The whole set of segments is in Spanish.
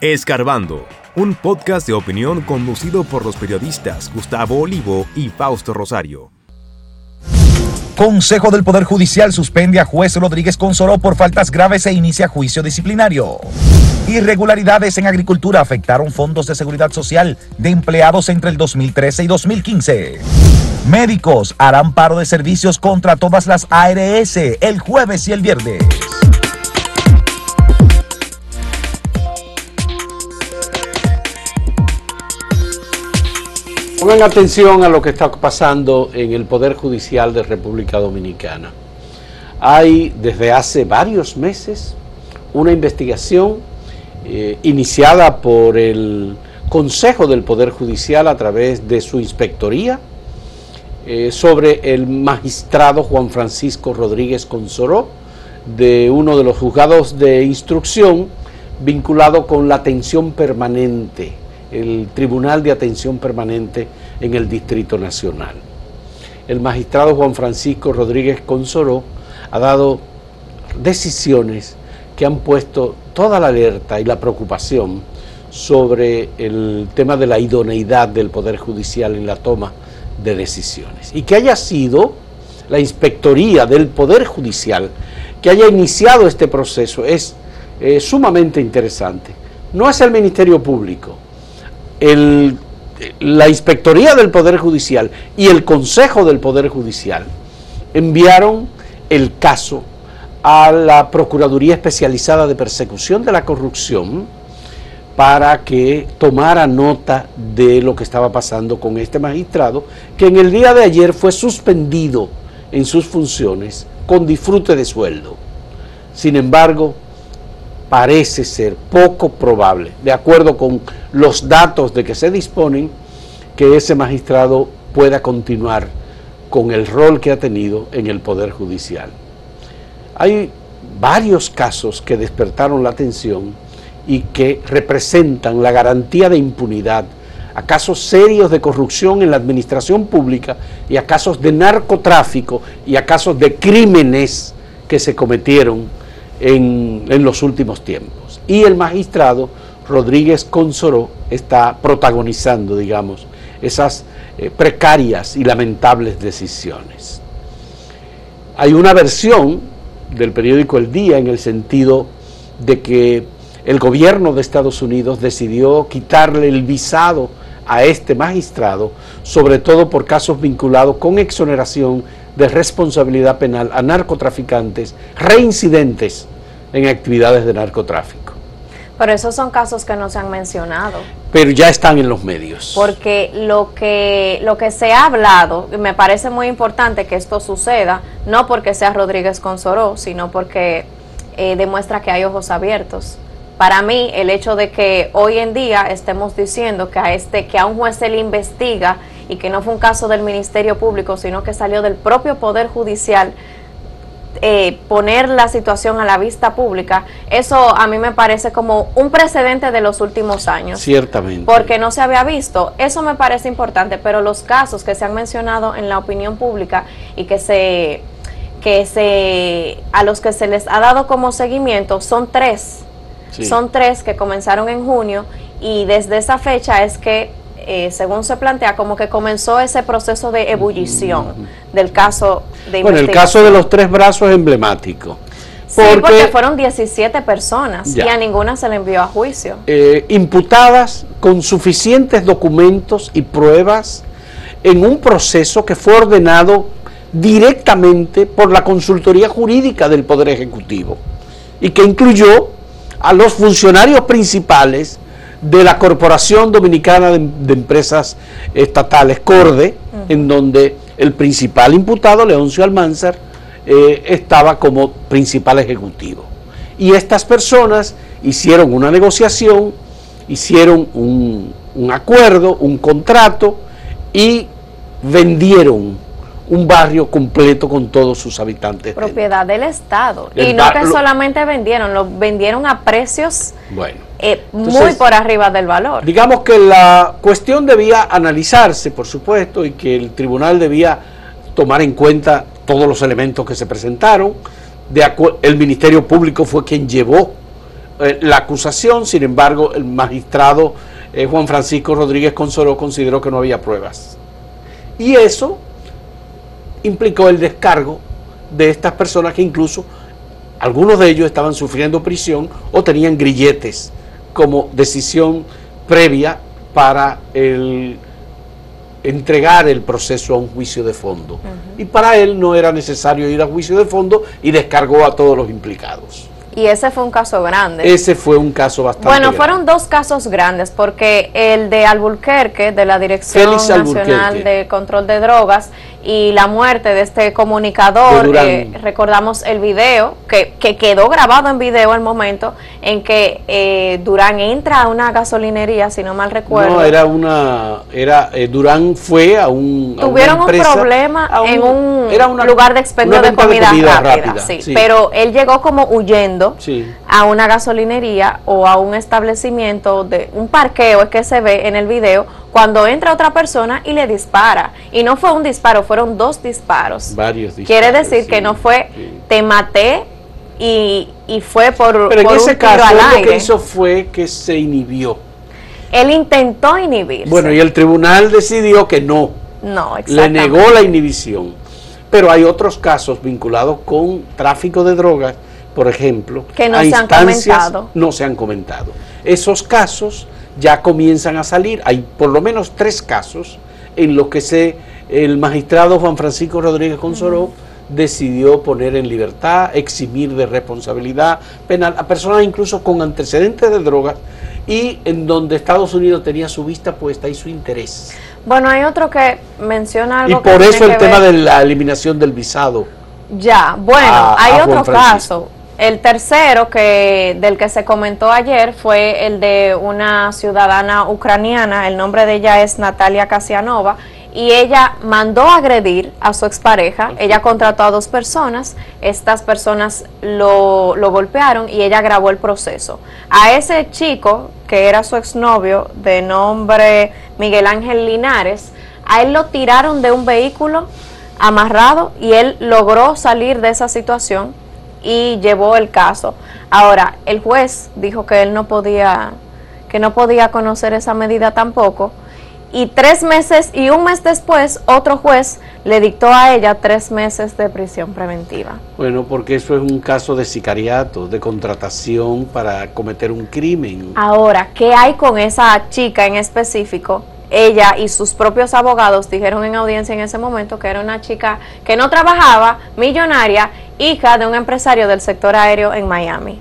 Escarbando, un podcast de opinión conducido por los periodistas Gustavo Olivo y Fausto Rosario. Consejo del Poder Judicial suspende a juez Rodríguez Consoró por faltas graves e inicia juicio disciplinario. Irregularidades en agricultura afectaron fondos de seguridad social de empleados entre el 2013 y 2015. Médicos harán paro de servicios contra todas las ARS el jueves y el viernes. Pongan atención a lo que está pasando en el Poder Judicial de República Dominicana. Hay desde hace varios meses una investigación eh, iniciada por el Consejo del Poder Judicial a través de su inspectoría eh, sobre el magistrado Juan Francisco Rodríguez Consoró de uno de los juzgados de instrucción vinculado con la atención permanente el Tribunal de Atención Permanente en el Distrito Nacional. El magistrado Juan Francisco Rodríguez Consoró ha dado decisiones que han puesto toda la alerta y la preocupación sobre el tema de la idoneidad del Poder Judicial en la toma de decisiones. Y que haya sido la inspectoría del Poder Judicial que haya iniciado este proceso es eh, sumamente interesante. No es el Ministerio Público, la Inspectoría del Poder Judicial y el Consejo del Poder Judicial enviaron el caso a la Procuraduría Especializada de Persecución de la Corrupción para que tomara nota de lo que estaba pasando con este magistrado, que en el día de ayer fue suspendido en sus funciones con disfrute de sueldo. Sin embargo, parece ser poco probable, de acuerdo con los datos de que se disponen, que ese magistrado pueda continuar con el rol que ha tenido en el Poder Judicial. Hay varios casos que despertaron la atención y que representan la garantía de impunidad a casos serios de corrupción en la administración pública y a casos de narcotráfico y a casos de crímenes que se cometieron en, los últimos tiempos. Y el magistrado Rodríguez Consoró está protagonizando, digamos, esas eh, precarias y lamentables decisiones. Hay una versión del periódico El Día en el sentido de que el gobierno de Estados Unidos decidió quitarle el visado a este magistrado, sobre todo por casos vinculados con exoneración de responsabilidad penal a narcotraficantes reincidentes en actividades de narcotráfico. Pero esos son casos que no se han mencionado. Pero ya están en los medios. Porque lo que, lo que se ha hablado, me parece muy importante que esto suceda, no porque sea Rodríguez Consoró, sino porque eh, demuestra que hay ojos abiertos. Para mí, el hecho de que hoy en día estemos diciendo que a, este, que a un juez se le investiga y que no fue un caso del Ministerio Público, sino que salió del propio Poder Judicial, eh, poner la situación a la vista pública, eso a mí me parece como un precedente de los últimos años. Ciertamente. Porque no se había visto. Eso me parece importante, pero los casos que se han mencionado en la opinión pública y que se que se a los que se les ha dado como seguimiento son tres. Son tres que comenzaron en junio y desde esa fecha es que eh, según se plantea, como que comenzó ese proceso de ebullición del caso de Bueno, el caso de los tres brazos es emblemático. Porque, sí, porque fueron 17 personas y a ninguna se le envió a juicio. Eh, imputadas con suficientes documentos y pruebas en un proceso que fue ordenado directamente por la consultoría jurídica del Poder Ejecutivo y que incluyó a los funcionarios principales de la Corporación Dominicana de, Empresas Estatales, CORDE, en donde el principal imputado, Leoncio Almanzar, eh, estaba como principal ejecutivo. Y estas personas hicieron una negociación, hicieron un, un acuerdo, un contrato y vendieron un barrio completo con todos sus habitantes. Propiedad del Estado. y no que solamente vendieron, lo vendieron a precios bueno, eh, muy por arriba del valor. Digamos que la cuestión debía analizarse, por supuesto, y que el tribunal debía tomar en cuenta todos los elementos que se presentaron. De el Ministerio Público fue quien llevó eh, la acusación, sin embargo, el magistrado eh, Juan Francisco Rodríguez Consoró consideró que no había pruebas. Y eso implicó el descargo de estas personas que incluso algunos de ellos estaban sufriendo prisión o tenían grilletes como decisión previa para el entregar el proceso a un juicio de fondo. Y para él no era necesario ir a juicio de fondo y descargó a todos los implicados. Y ese fue un caso grande. Ese fue un caso bastante Bueno, fueron dos casos grandes, porque el de Alburquerque, de la Dirección Nacional de Control de Drogas, y la muerte de este comunicador, eh, recordamos el video, que, que, quedó grabado en video el momento en que eh, Durán entra a una gasolinería, si no mal recuerdo. No, era una, era, eh, Durán fue a un... Tuvieron un problema en un lugar de expendio de comida, rápida, sí, pero él llegó como huyendo a una gasolinería o a un establecimiento, de un parqueo, es que se ve en el video, cuando entra otra persona y le dispara. Y no fue un disparo, fueron dos disparos. Varios disparos. Quiere decir que no fue te maté y, fue por, Pero en ese caso lo que hizo fue que se inhibió. Él intentó inhibirse. Bueno, y el tribunal decidió que no. No, Le negó la inhibición. Pero hay otros casos vinculados con tráfico de drogas, por ejemplo, que no se han comentado. No se han comentado. Esos casos ya comienzan a salir. Hay por lo menos tres casos en los que se, el magistrado Juan Francisco Rodríguez Consoró decidió poner en libertad, eximir de responsabilidad penal a personas incluso con antecedentes de drogas y en donde Estados Unidos tenía su vista puesta y su interés. Bueno, hay otro que menciona algo. Y por eso el tema de la eliminación del visado. Ya, bueno, hay otro caso el tercero que del que se comentó ayer fue el de una ciudadana ucraniana, el nombre de ella es Natalia Kasianova, y ella mandó agredir a su expareja, ella contrató a dos personas, estas personas lo, lo golpearon y ella grabó el proceso. A ese chico, que era su exnovio, de nombre Miguel Ángel Linares, a él lo tiraron de un vehículo amarrado y él logró salir de esa situación y llevó el caso. Ahora, el juez dijo que él no podía, que no podía conocer esa medida tampoco. Y tres meses y un mes después, otro juez le dictó a ella tres meses de prisión preventiva. Bueno, porque eso es un caso de sicariato, de contratación para cometer un crimen. Ahora, ¿qué hay con esa chica en específico? Ella y sus propios abogados dijeron en audiencia en ese momento que era una chica que no trabajaba, millonaria, hija de un empresario del sector aéreo en Miami.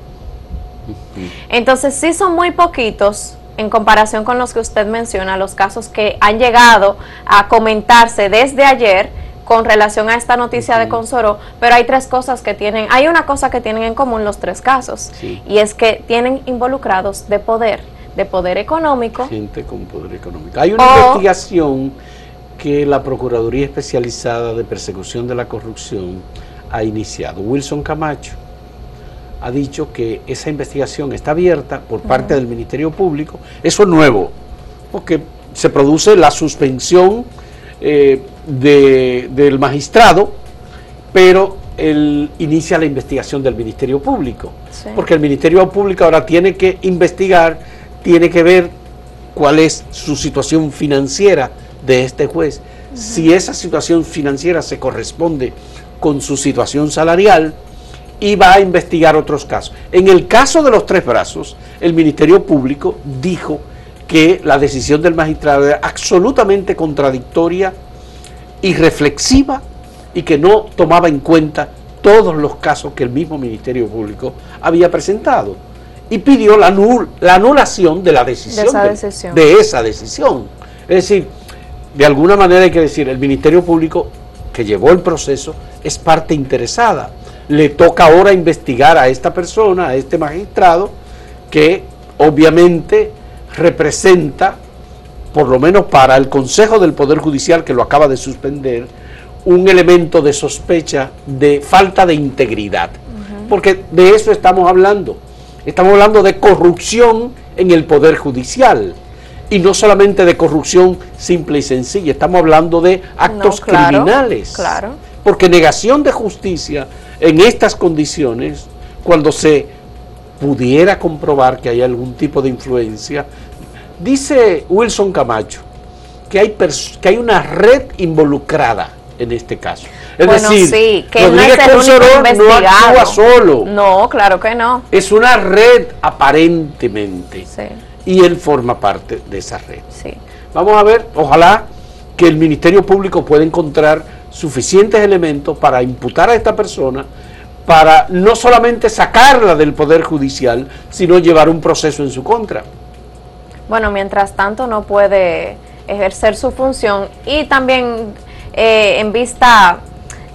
Entonces sí son muy poquitos en comparación con los que usted menciona, los casos que han llegado a comentarse desde ayer con relación a esta noticia de Consoro, pero hay tres cosas que tienen, hay una cosa que tienen en común los tres casos, y es que tienen involucrados de poder de poder económico. Gente con poder económico. Hay una investigación que la Procuraduría Especializada de Persecución de la Corrupción ha iniciado. Wilson Camacho ha dicho que esa investigación está abierta por parte del Ministerio Público. Eso es nuevo, porque se produce la suspensión eh, del magistrado, pero él inicia la investigación del Ministerio Público. Porque el Ministerio Público ahora tiene que investigar tiene que ver cuál es su situación financiera de este juez. Si esa situación financiera se corresponde con su situación salarial y va a investigar otros casos. En el caso de los tres brazos, el Ministerio Público dijo que la decisión del magistrado era absolutamente contradictoria y reflexiva y que no tomaba en cuenta todos los casos que el mismo Ministerio Público había presentado y pidió la, la anulación de la decisión de, esa decisión. Es decir, de alguna manera hay que decir, el Ministerio Público que llevó el proceso es parte interesada. Le toca ahora investigar a esta persona, a este magistrado, que obviamente representa, por lo menos para el Consejo del Poder Judicial que lo acaba de suspender, un elemento de sospecha de falta de integridad. Porque de eso estamos hablando Estamos hablando de corrupción en el Poder Judicial. Y no solamente de corrupción simple y sencilla, estamos hablando de actos criminales. Claro. Porque negación de justicia en estas condiciones, cuando se pudiera comprobar que hay algún tipo de influencia. Dice Wilson Camacho que hay, que hay una red involucrada en este caso. Es bueno, decir, sí, que no es el único no actúa solo. No, claro que no. Es una red aparentemente. Sí. Y él forma parte de esa red. Sí. Vamos a ver, ojalá que el Ministerio Público pueda encontrar suficientes elementos para imputar a esta persona, para no solamente sacarla del Poder Judicial, sino llevar un proceso en su contra. Bueno, mientras tanto no puede ejercer su función y también eh, en vista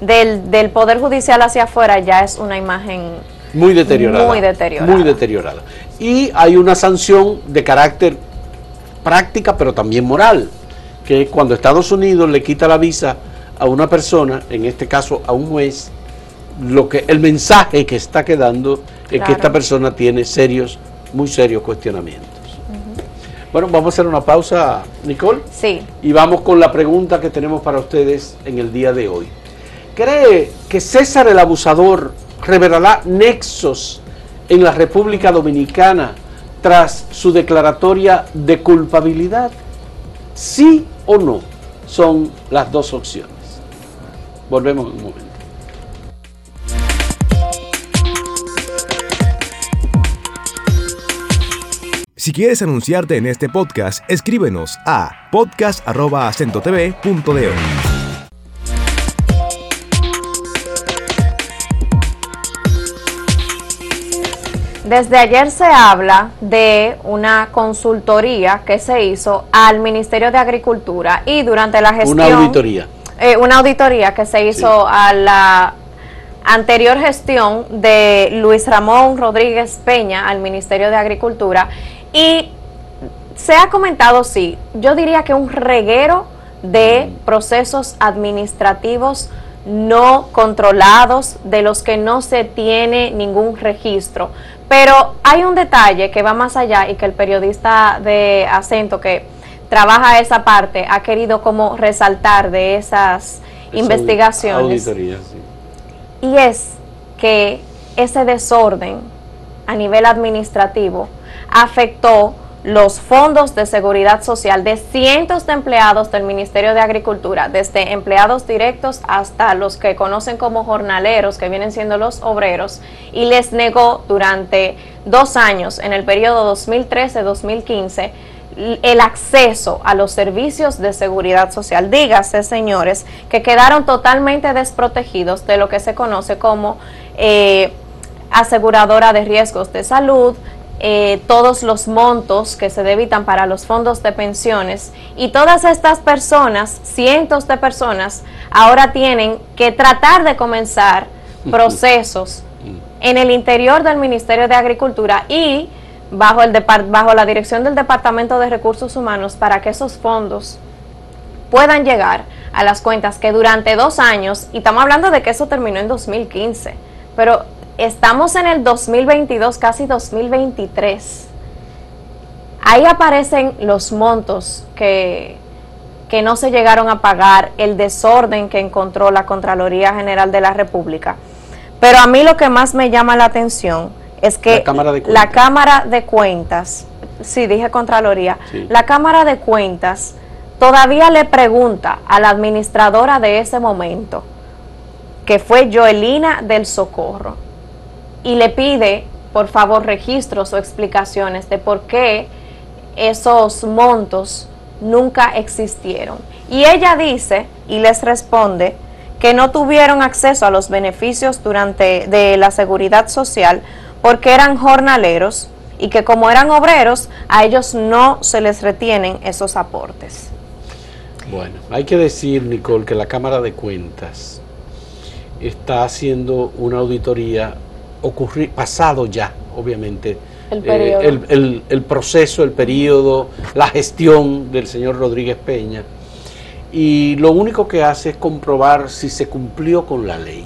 del, del, Poder Judicial hacia afuera ya es una imagen muy deteriorada. Muy deteriorada. Muy deteriorada. Y hay una sanción de carácter práctica, pero también moral, que cuando Estados Unidos le quita la visa a una persona, en este caso a un juez, lo que el mensaje que está quedando es que esta persona tiene serios, muy serios cuestionamientos. Bueno, vamos a hacer una pausa, Nicole. Sí. Y vamos con la pregunta que tenemos para ustedes en el día de hoy. ¿Cree que César el Abusador revelará nexos en la República Dominicana tras su declaratoria de culpabilidad? ¿Sí o no? Son las dos opciones. Volvemos en un momento. Si quieres anunciarte en este podcast, escríbenos a podcast.acentotv.de. Desde ayer se habla de una consultoría que se hizo al Ministerio de Agricultura y durante la gestión... Una auditoría. Eh, una auditoría que se hizo a la anterior gestión de Luis Ramón Rodríguez Peña al Ministerio de Agricultura y se ha comentado, sí, yo diría que un reguero de procesos administrativos no controlados, de los que no se tiene ningún registro. Pero hay un detalle que va más allá y que el periodista de acento que trabaja esa parte ha querido como resaltar de esas investigaciones. Y es que ese desorden a nivel administrativo afectó los fondos de seguridad social de cientos de empleados del Ministerio de Agricultura, desde empleados directos hasta los que conocen como jornaleros, que vienen siendo los obreros, y les negó durante dos años, en el periodo 2013-2015, el acceso a los servicios de seguridad social. Dígase, señores, que quedaron totalmente desprotegidos de lo que se conoce como eh, aseguradora de riesgos de salud, eh, todos los montos que se debitan para los fondos de pensiones. Y todas estas personas, cientos de personas, ahora tienen que tratar de comenzar procesos en el interior del Ministerio de Agricultura y bajo, el bajo la dirección del Departamento de Recursos Humanos para que esos fondos puedan llegar a las cuentas que durante dos años, y estamos hablando de que eso terminó en 2015, pero estamos en el 2022, casi 2023. Ahí aparecen los montos que, que no se llegaron a pagar, el desorden que encontró la Contraloría General de la República. Pero a mí lo que más me llama la atención es que la Cámara de Cuentas, la cámara de cuentas sí dije Contraloría, la Cámara de Cuentas todavía le pregunta a la administradora de ese momento, que fue Joelina del Socorro, y le pide, por favor, registros o explicaciones de por qué esos montos nunca existieron. Y ella dice y les responde que no tuvieron acceso a los beneficios durante de la seguridad social porque eran jornaleros y que como eran obreros a ellos no se les retienen esos aportes. Bueno, hay que decir, Nicole, que la Cámara de Cuentas está haciendo una auditoría ocurrir, pasado ya, obviamente, el, eh, el, proceso, el periodo, la gestión del señor Rodríguez Peña. Y lo único que hace es comprobar si se cumplió con la ley.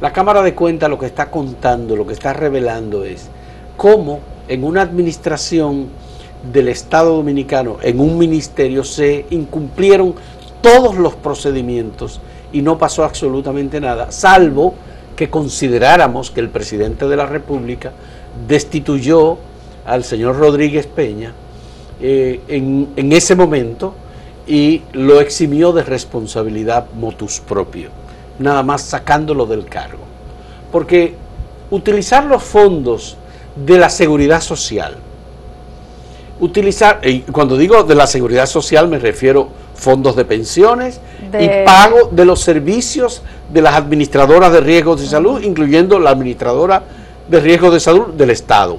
La Cámara de Cuentas lo que está contando, lo que está revelando es cómo en una administración del Estado Dominicano, en un ministerio, se incumplieron todos los procedimientos y no pasó absolutamente nada, salvo que consideráramos que el presidente de la República destituyó al señor Rodríguez Peña eh, en, ese momento y lo eximió de responsabilidad motus propio, nada más sacándolo del cargo. Porque utilizar los fondos de la seguridad social, utilizar, y cuando digo de la seguridad social me refiero fondos de pensiones De- y pago de los servicios de las administradoras de riesgos de salud, incluyendo la administradora de riesgos de salud del Estado.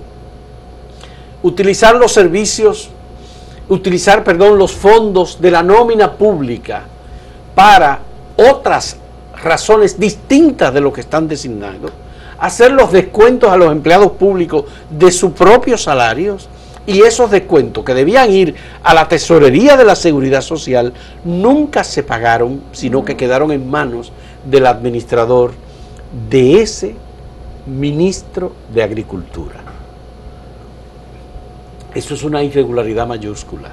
Utilizar los servicios, utilizar, perdón, los fondos de la nómina pública para otras razones distintas de lo que están designando, hacer los descuentos a los empleados públicos de sus propios salarios y esos descuentos que debían ir a la tesorería de la seguridad social nunca se pagaron, sino que quedaron en manos del administrador de ese ministro de Agricultura. Eso es una irregularidad mayúscula.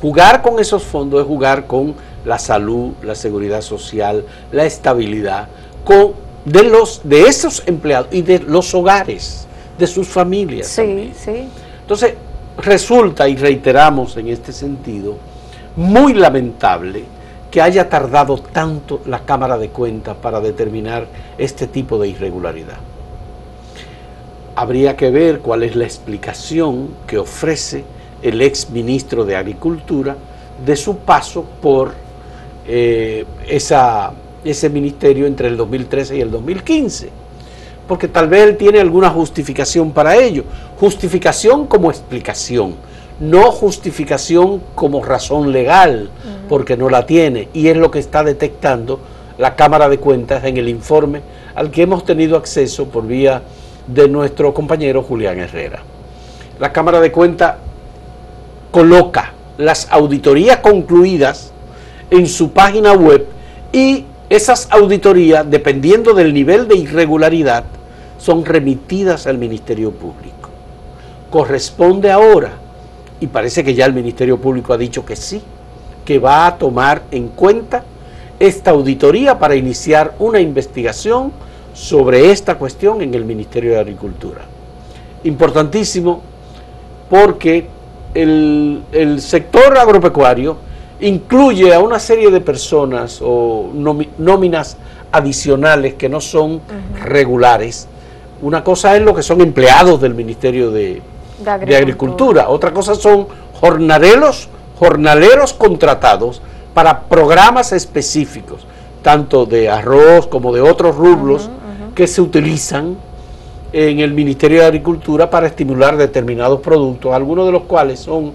Jugar con esos fondos es jugar con la salud, la seguridad social, la estabilidad con, de, los, de esos empleados y de los hogares, de sus familias. Sí, también. sí. Entonces, resulta, y reiteramos en este sentido, muy lamentable que haya tardado tanto la Cámara de Cuentas para determinar este tipo de irregularidad. Habría que ver cuál es la explicación que ofrece el ex ministro de Agricultura de su paso por eh, ese ministerio entre el 2013 y el 2015 porque tal vez él tiene alguna justificación para ello. Justificación como explicación, no justificación como razón legal, porque no la tiene. Y es lo que está detectando la Cámara de Cuentas en el informe al que hemos tenido acceso por vía de nuestro compañero Julián Herrera. La Cámara de Cuentas coloca las auditorías concluidas en su página web y esas auditorías, dependiendo del nivel de irregularidad, son remitidas al Ministerio Público. Corresponde ahora, y parece que ya el Ministerio Público ha dicho que sí, que va a tomar en cuenta esta auditoría para iniciar una investigación sobre esta cuestión en el Ministerio de Agricultura. Importantísimo porque el, el sector agropecuario incluye a una serie de personas o nóminas adicionales que no son regulares. Una cosa es lo que son empleados del Ministerio de, De de Agricultura. Agricultura, otra cosa son jornaleros, jornaleros contratados para programas específicos, tanto de arroz como de otros rublos que se utilizan en el Ministerio de Agricultura para estimular determinados productos, algunos de los cuales son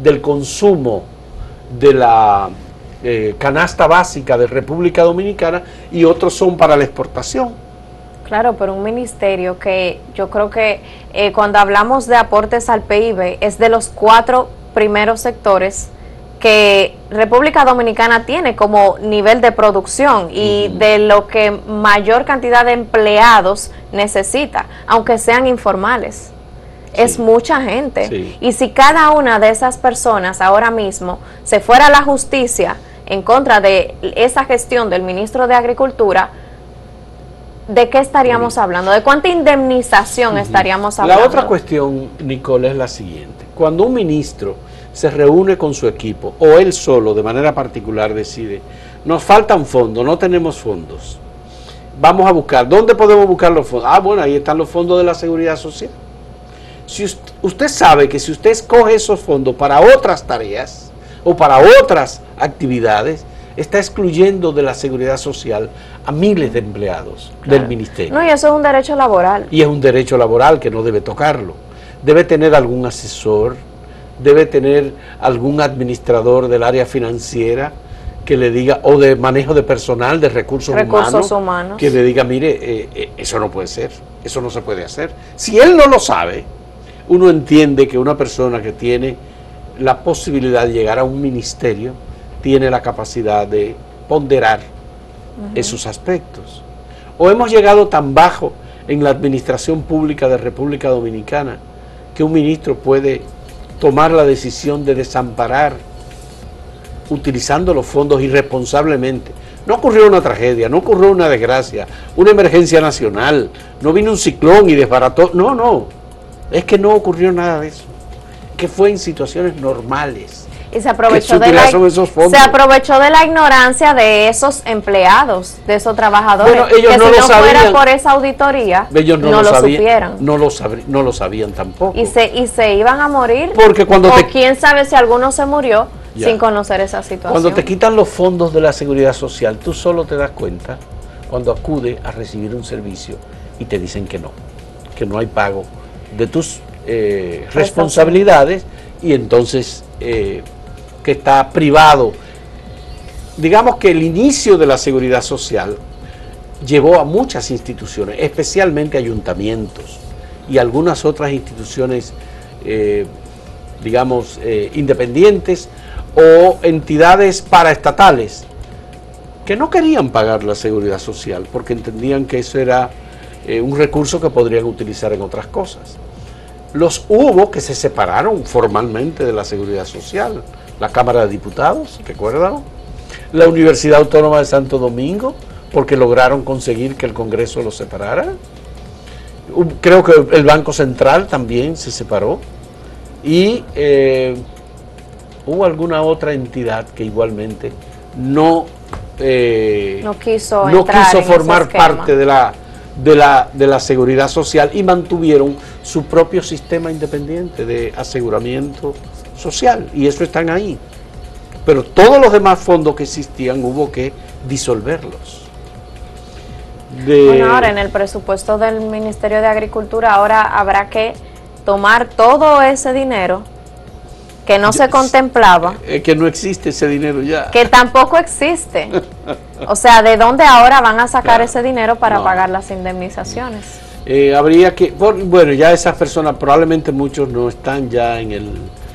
del consumo de la eh, canasta básica de República Dominicana y otros son para la exportación. Claro, pero un ministerio que yo creo que eh, cuando hablamos de aportes al PIB es de los cuatro primeros sectores que República Dominicana tiene como nivel de producción y de lo que mayor cantidad de empleados necesita, aunque sean informales. Es mucha gente. Sí. Y si cada una de esas personas ahora mismo se fuera a la justicia en contra de esa gestión del ministro de Agricultura, ¿de qué estaríamos hablando? ¿De cuánta indemnización estaríamos hablando? La otra cuestión, Nicole, es la siguiente. Cuando un ministro se reúne con su equipo o él solo de manera particular decide, nos faltan fondos, no tenemos fondos, vamos a buscar, ¿dónde podemos buscar los fondos? Ah, bueno, ahí están los fondos de la seguridad social. Si us- usted sabe que si usted escoge esos fondos para otras tareas o para otras actividades, está excluyendo de la seguridad social a miles de empleados del ministerio No, y eso es un derecho laboral. y es un derecho laboral que no debe tocarlo. Debe tener algún asesor, debe tener algún administrador del área financiera que le diga, o de manejo de personal, de recursos, Recursos humanos, humanos. que le diga, mire, eh, eh, eso no puede ser, eso no se puede hacer. Si él no lo sabe, uno entiende que una persona que tiene la posibilidad de llegar a un ministerio tiene la capacidad de ponderar esos aspectos. O hemos llegado tan bajo en la administración pública de República Dominicana que un ministro puede tomar la decisión de desamparar utilizando los fondos irresponsablemente. No ocurrió una tragedia, no ocurrió una desgracia, una emergencia nacional, no vino un ciclón y desbarató. No, no. Es que no ocurrió nada de eso. Que fue en situaciones normales. Y se aprovechó, de la, se aprovechó de la ignorancia de esos empleados, de esos trabajadores, Bueno, ellos que no si no fuera por esa auditoría, Ellos no, no, lo, sabían, supieran. No lo, sabrí- no lo sabían tampoco. y, se, y se iban a morir, Porque cuando o te- quién sabe si alguno se murió Ya. sin conocer esa situación. Cuando te quitan los fondos de la seguridad social, tú solo te das cuenta cuando acude a recibir un servicio y te dicen que no, que no hay pago de tus eh, responsabilidades y entonces eh, que está privado. Digamos que el inicio de la seguridad social llevó a muchas instituciones, especialmente ayuntamientos y algunas otras instituciones, eh, digamos, eh, independientes o entidades paraestatales que no querían pagar la seguridad social porque entendían que eso era eh, un recurso que podrían utilizar en otras cosas. Los hubo que se separaron formalmente de la seguridad social. La Cámara de Diputados, ¿recuerdan? La Universidad Autónoma de Santo Domingo, porque lograron conseguir que el Congreso los separara. Creo que el Banco Central también se separó. Y eh, hubo alguna otra entidad que igualmente no, eh, no quiso, no quiso formar parte de la, de, la, de la seguridad social y mantuvieron su propio sistema independiente de aseguramiento social. Y eso están ahí. Pero todos los demás fondos que existían hubo que disolverlos. De- Bueno, ahora en el presupuesto del Ministerio de Agricultura ahora habrá que tomar todo ese dinero que no se contemplaba, Es que no existe ese dinero ya. que tampoco existe. O sea, ¿de dónde ahora van a sacar Claro. ese dinero para No. pagar las indemnizaciones? Eh, habría que, bueno, ya esas personas, probablemente muchos no están ya en el,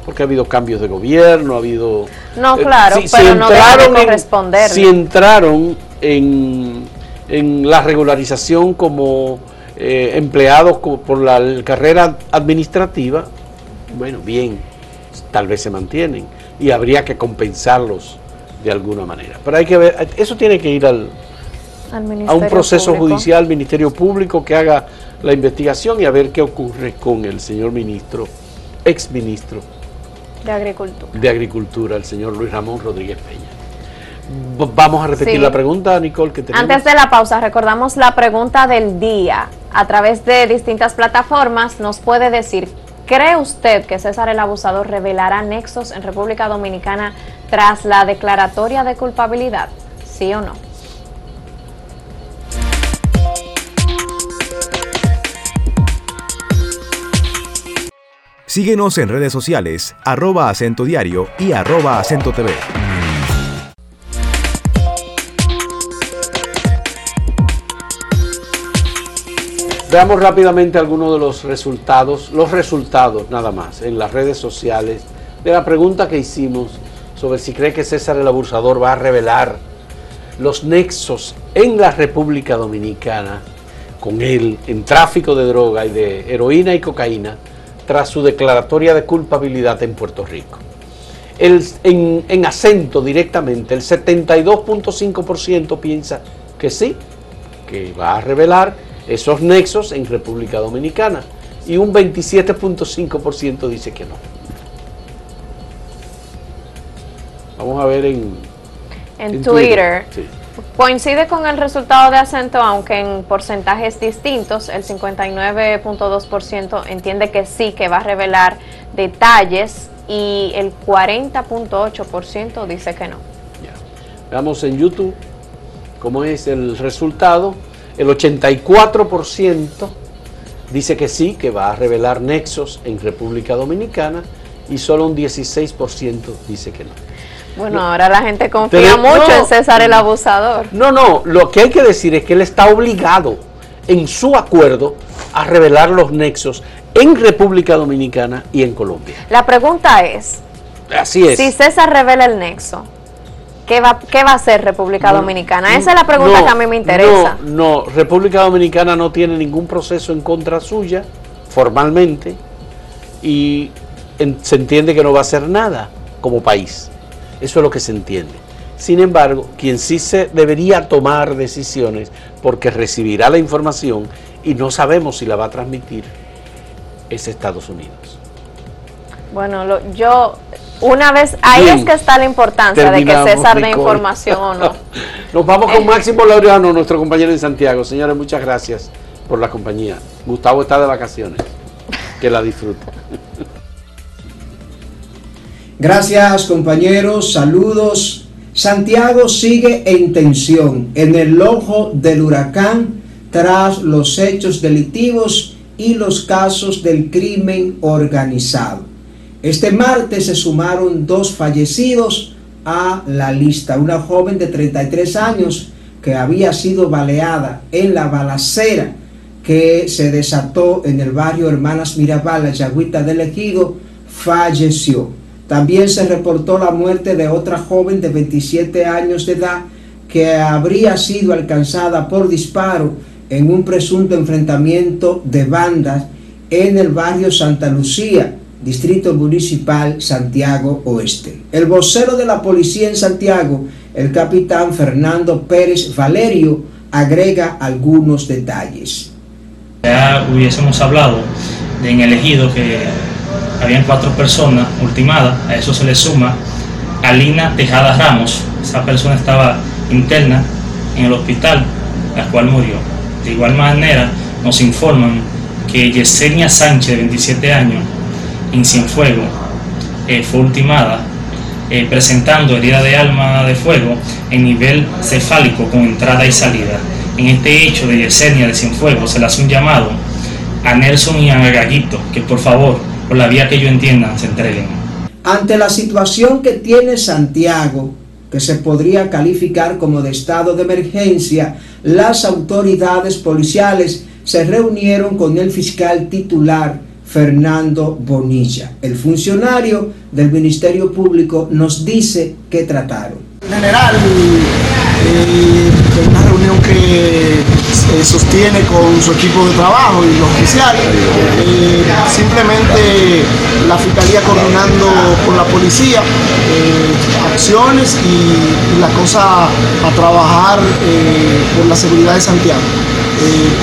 porque ha habido cambios de gobierno, ha habido... No, eh, claro, pero no deja de entraron en- corresponderle. Si entraron en, en la regularización como eh, empleados por la carrera administrativa, bueno, bien, tal vez se mantienen y habría que compensarlos de alguna manera. Pero hay que ver, eso tiene que ir al, Al a un proceso Público. judicial, Ministerio Público, que haga la investigación y a ver qué ocurre con el señor ministro, ex ministro de Agricultura. de Agricultura, el señor Luis Ramón Rodríguez Peña. Vamos a repetir Sí. la pregunta, Nicole, que tenemos. Antes de la pausa, recordamos la pregunta del día. A través de distintas plataformas nos puede decir, ¿cree usted que César el Abusador revelará nexos en República Dominicana tras la declaratoria de culpabilidad? ¿Sí o no? Síguenos en redes sociales, arroba acento diario y arroba acento TV. Veamos rápidamente algunos de los resultados, los resultados nada más, en las redes sociales, de la pregunta que hicimos sobre si cree que César el Abusador va a revelar los nexos en la República Dominicana con él en tráfico de droga y de heroína y cocaína tras su declaratoria de culpabilidad en Puerto Rico. El- en, en acento directamente, el 72.5% piensa que sí, que va a revelar esos nexos en República Dominicana y un 27.5% dice que no. Vamos a ver en, En, en Twitter, Sí. Coincide con el resultado de acento, aunque en porcentajes distintos, el 59.2% entiende que sí, que va a revelar detalles y el 40.8% dice que no. Ya. Veamos en YouTube cómo es el resultado. El 84% dice que sí, que va a revelar nexos en República Dominicana y solo un 16% dice que no. Bueno, ahora la gente confía mucho no. en César el abusador. No, no, lo que hay que decir es que él está obligado en su acuerdo a revelar los nexos en República Dominicana y en Colombia. La pregunta es, Así es. si César revela el nexo, ¿qué va, qué va a hacer República No, Dominicana? Esa es la pregunta no, que a mí me interesa. No, no, República Dominicana no tiene ningún proceso en contra suya, formalmente, y en- se entiende que no va a hacer nada como país. Eso es lo que se entiende. Sin embargo, quien sí se debería tomar decisiones, porque recibirá la información y no sabemos si la va a transmitir, es Estados Unidos. Bueno, lo, yo una vez, ahí es que está la importancia de que César dé información o no. Nos vamos con Máximo Laureano, nuestro compañero en Santiago. Señores, muchas gracias por la compañía. Gustavo está de vacaciones. Que la disfrute. Gracias compañeros, saludos. Santiago sigue en tensión, en el ojo del huracán, tras los hechos delictivos y los casos del crimen organizado. Este martes se sumaron dos fallecidos a la lista. Una joven de 33 años que había sido baleada en la balacera que se desató en el barrio Hermanas Mirabal, la Yagüita del Ejido, falleció. También se reportó la muerte de otra joven de 27 años de edad que habría sido alcanzada por disparo en un presunto enfrentamiento de bandas en el barrio Santa Lucía, Distrito Municipal Santiago Oeste. El vocero de la policía en Santiago, el capitán Fernando Pérez Valerio, agrega algunos detalles. Ya hubiésemos hablado de en elegido que habían cuatro personas ultimadas, a eso se le suma Alina Tejada Ramos, esa persona estaba interna en el hospital, la cual murió. De igual manera, nos informan que Yesenia Sánchez, de 27 años, en Cienfuego, eh, fue ultimada eh, presentando herida de alma de fuego en nivel cefálico con entrada y salida. En este hecho de Yesenia de Cienfuegos se le hace un llamado a Nelson y a Gallito que por favor, por la vía que yo entienda, se entreguen. Ante la situación que tiene Santiago, que se podría calificar como de estado de emergencia, las autoridades policiales se reunieron con el fiscal titular Fernando Bonilla. El funcionario del Ministerio Público nos dice que trataron. general, eh, una reunión que se sostiene con su equipo de trabajo y los oficiales, eh, simplemente la Fiscalía coordinando con la policía eh, acciones y, y, la cosa a trabajar por la seguridad de Santiago.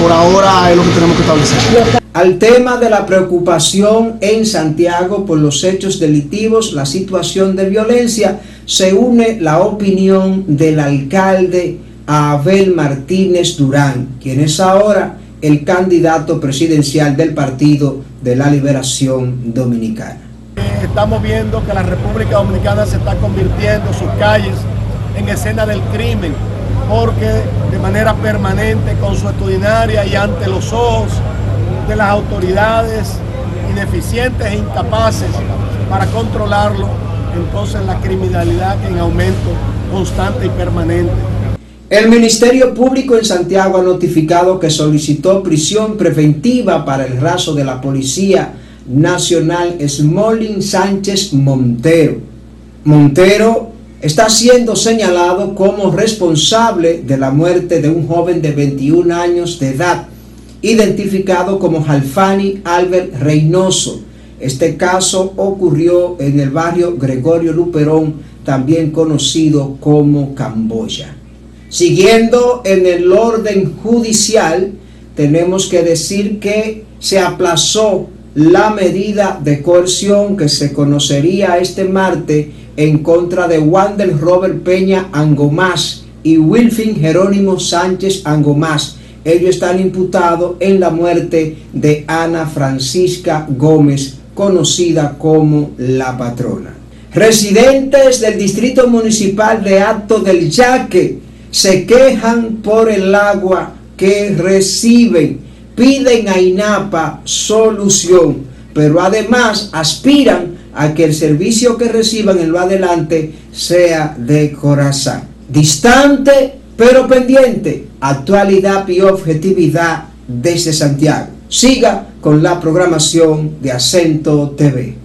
por ahora es lo que tenemos que establecer. Al tema de la preocupación en Santiago por los hechos delictivos, la situación de violencia, se une la opinión del alcalde Abel Martínez Durán, quien es ahora el candidato presidencial del Partido de la Liberación Dominicana. Estamos viendo que la República Dominicana se está convirtiendo sus calles en escena del crimen, porque de manera permanente, consuetudinaria y ante los ojos de las autoridades ineficientes e incapaces para controlarlo, entonces la criminalidad en aumento constante y permanente. El Ministerio Público en Santiago ha notificado que solicitó prisión preventiva para el raso de la Policía Nacional Smolin Sánchez Montero. Montero está siendo señalado como responsable de la muerte de un joven de 21 años de edad identificado como Jalfani Albert Reynoso. Este caso ocurrió en el barrio Gregorio Luperón, también conocido como Camboya. Siguiendo en el orden judicial, tenemos que decir que se aplazó la medida de coerción que se conocería este martes en contra de Wander Robert Peña Angomás y Wilfin Jerónimo Sánchez Angomás, ellos están imputados en la muerte de Ana Francisca Gómez, conocida como la patrona. Residentes del Distrito Municipal de Acto del Yaque se quejan por el agua que reciben, piden a INAPA solución, pero además aspiran a que el servicio que reciban en lo adelante sea de corazón. Distante pero pendiente, actualidad y objetividad desde Santiago. Siga con la programación de Acento TV.